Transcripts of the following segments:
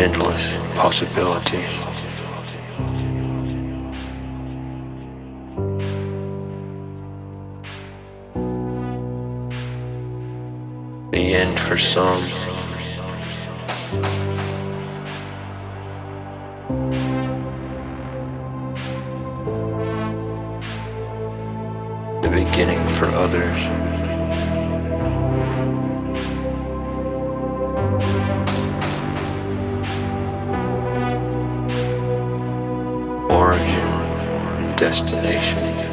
endless possibilities. The end for some. The beginning for others. Destination.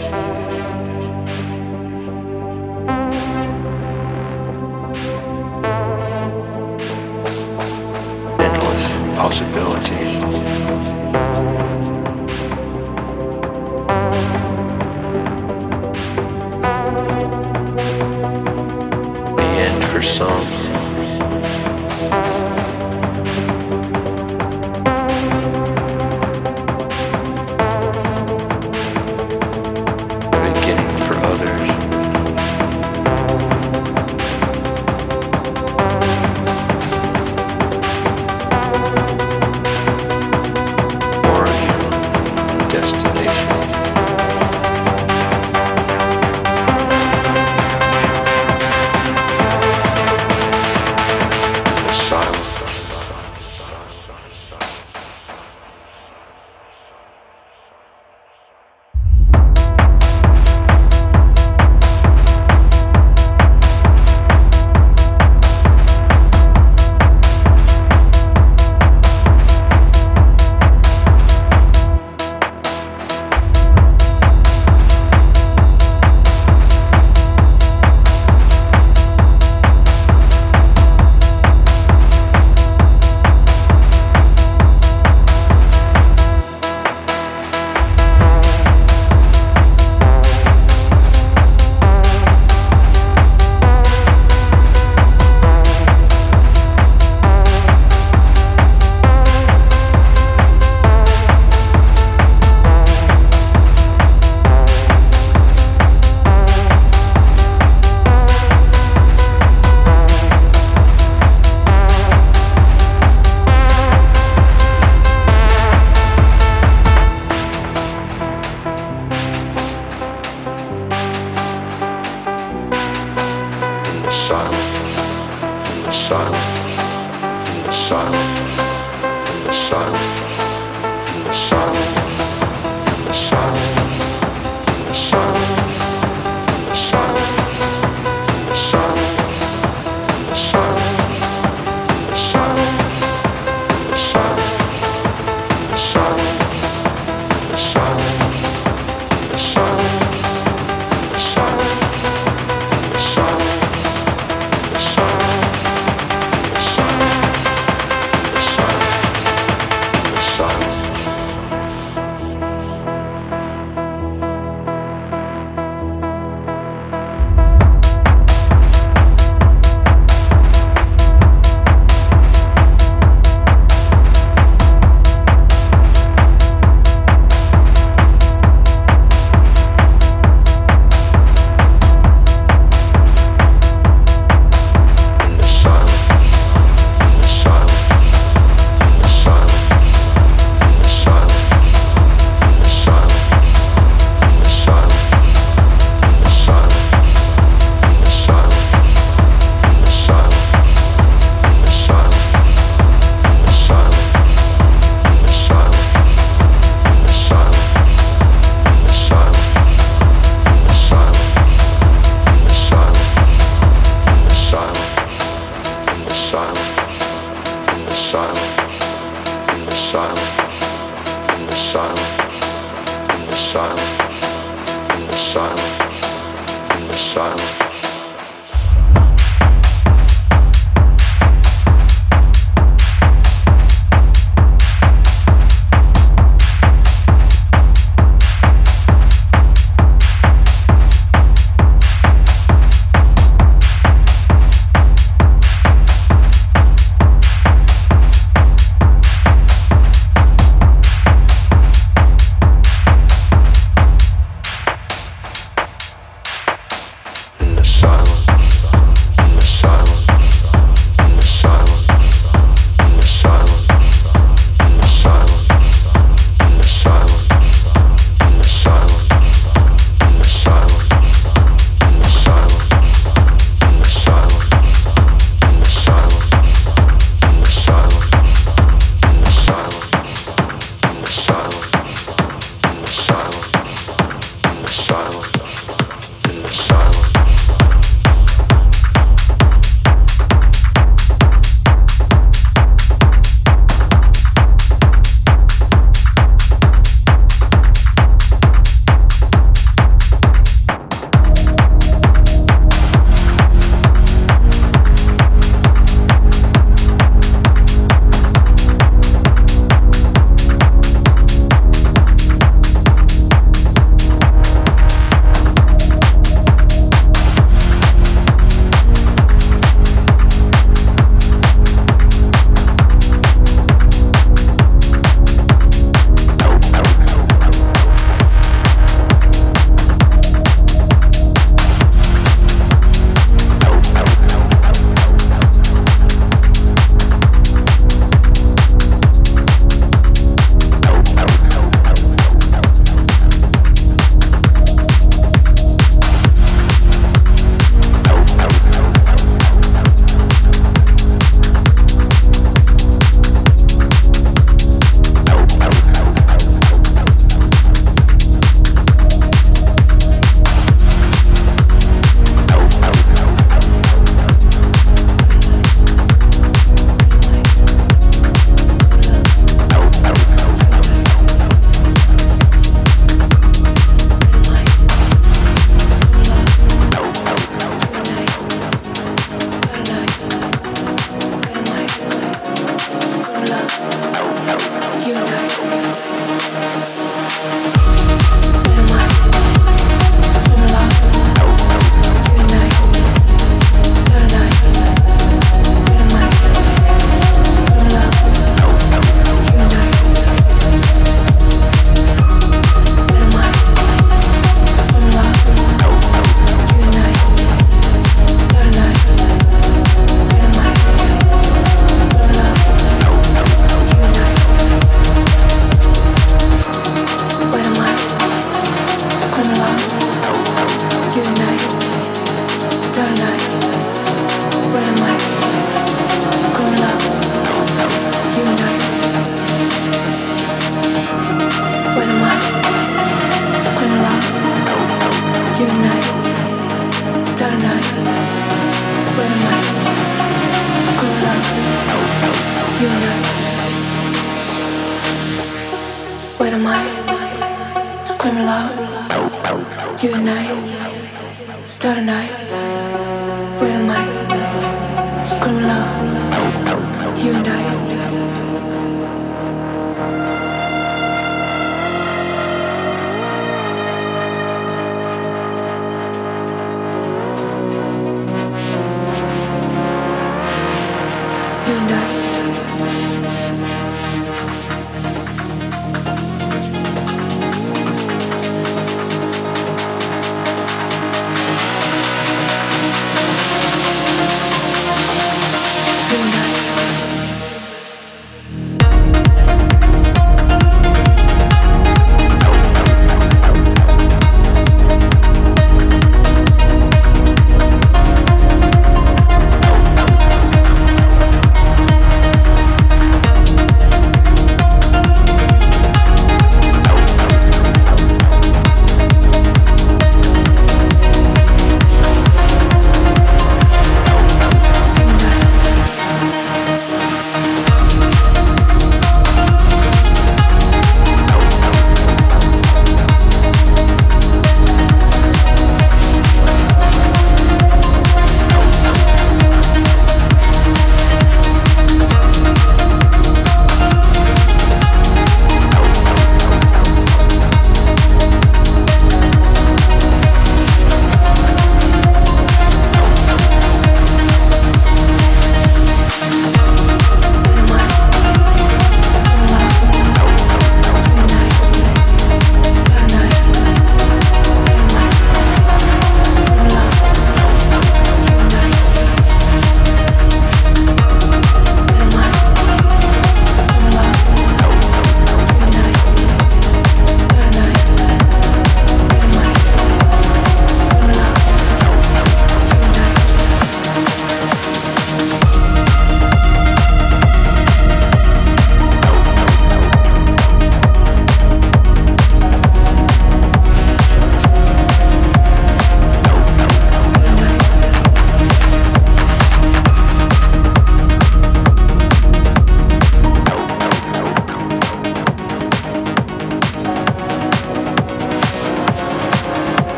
You and I start a night.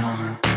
coming.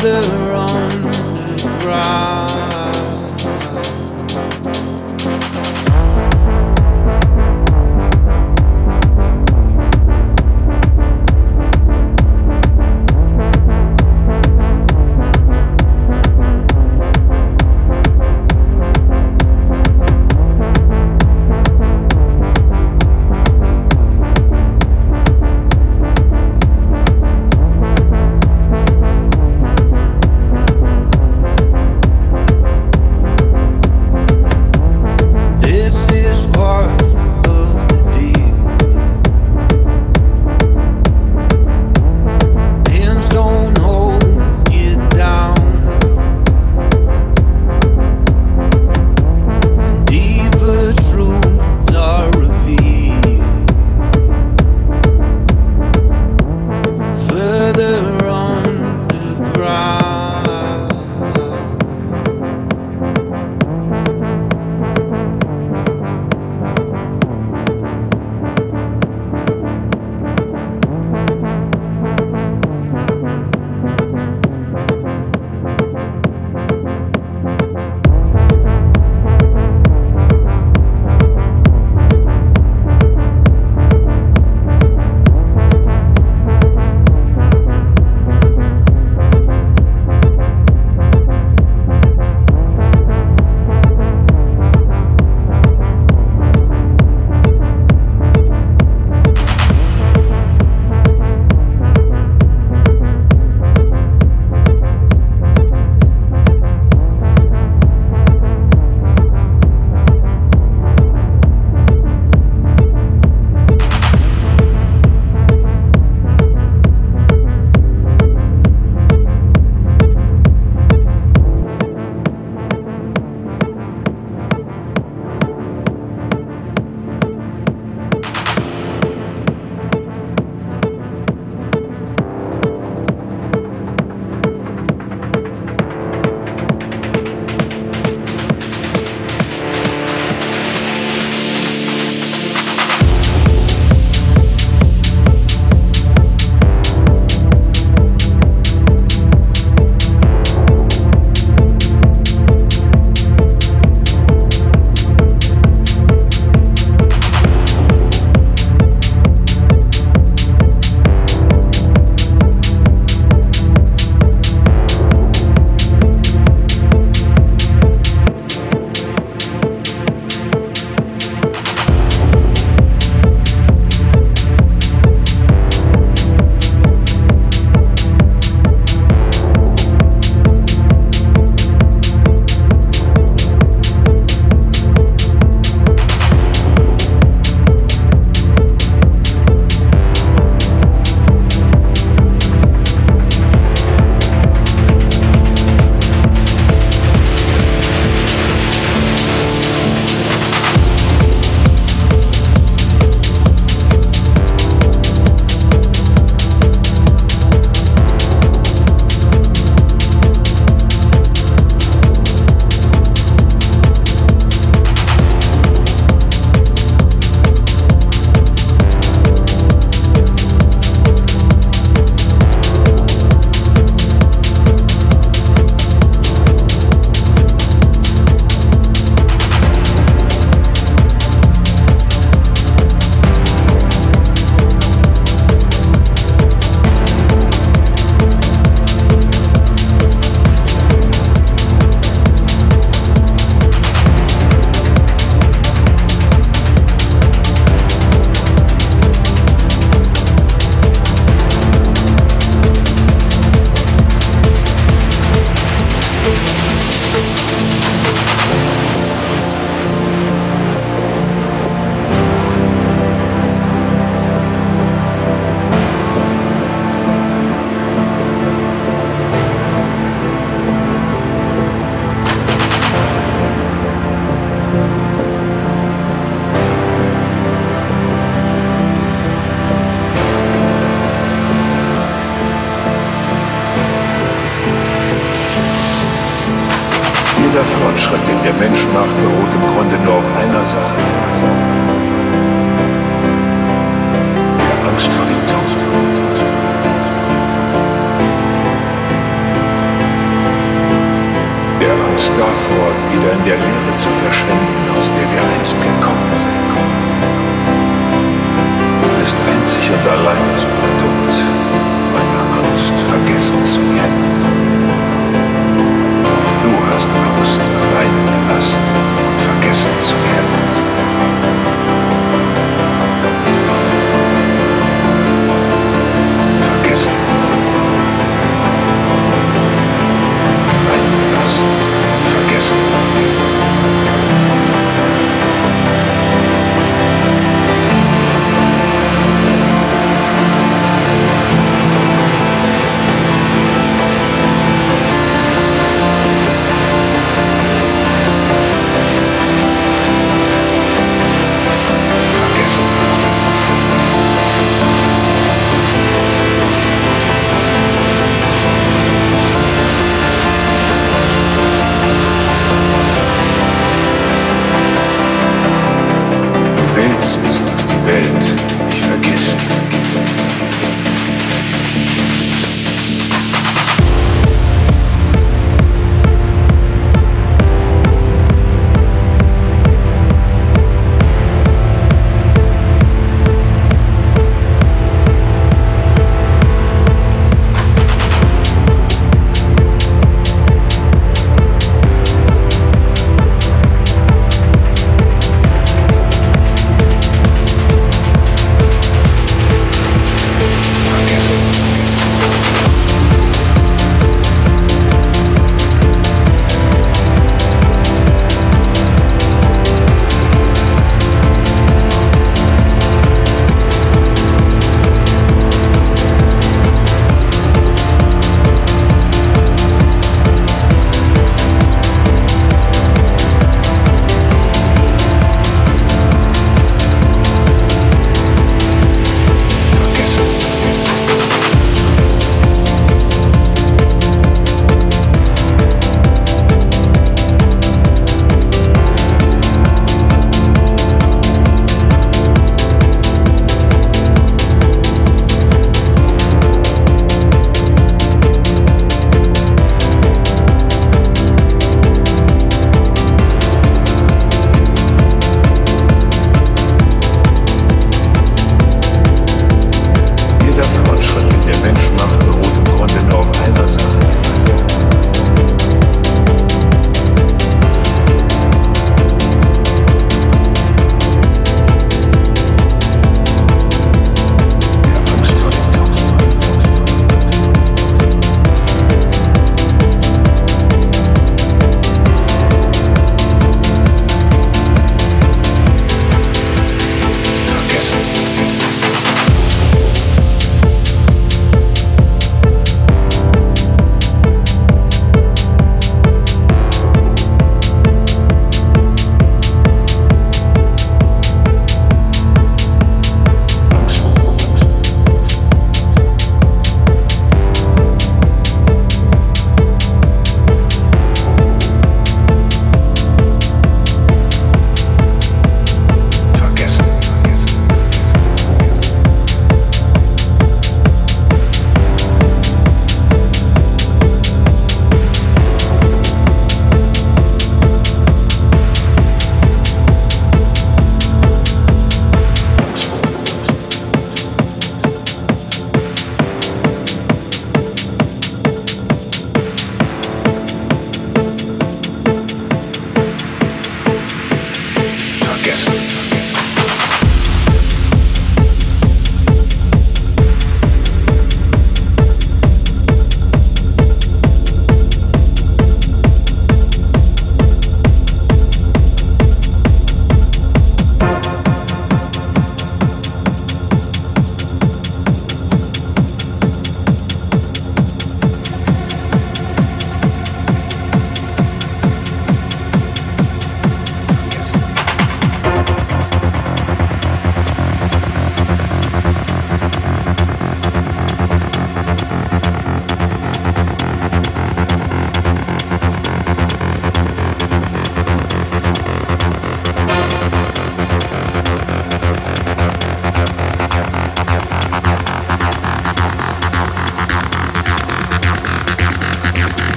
other on the ground.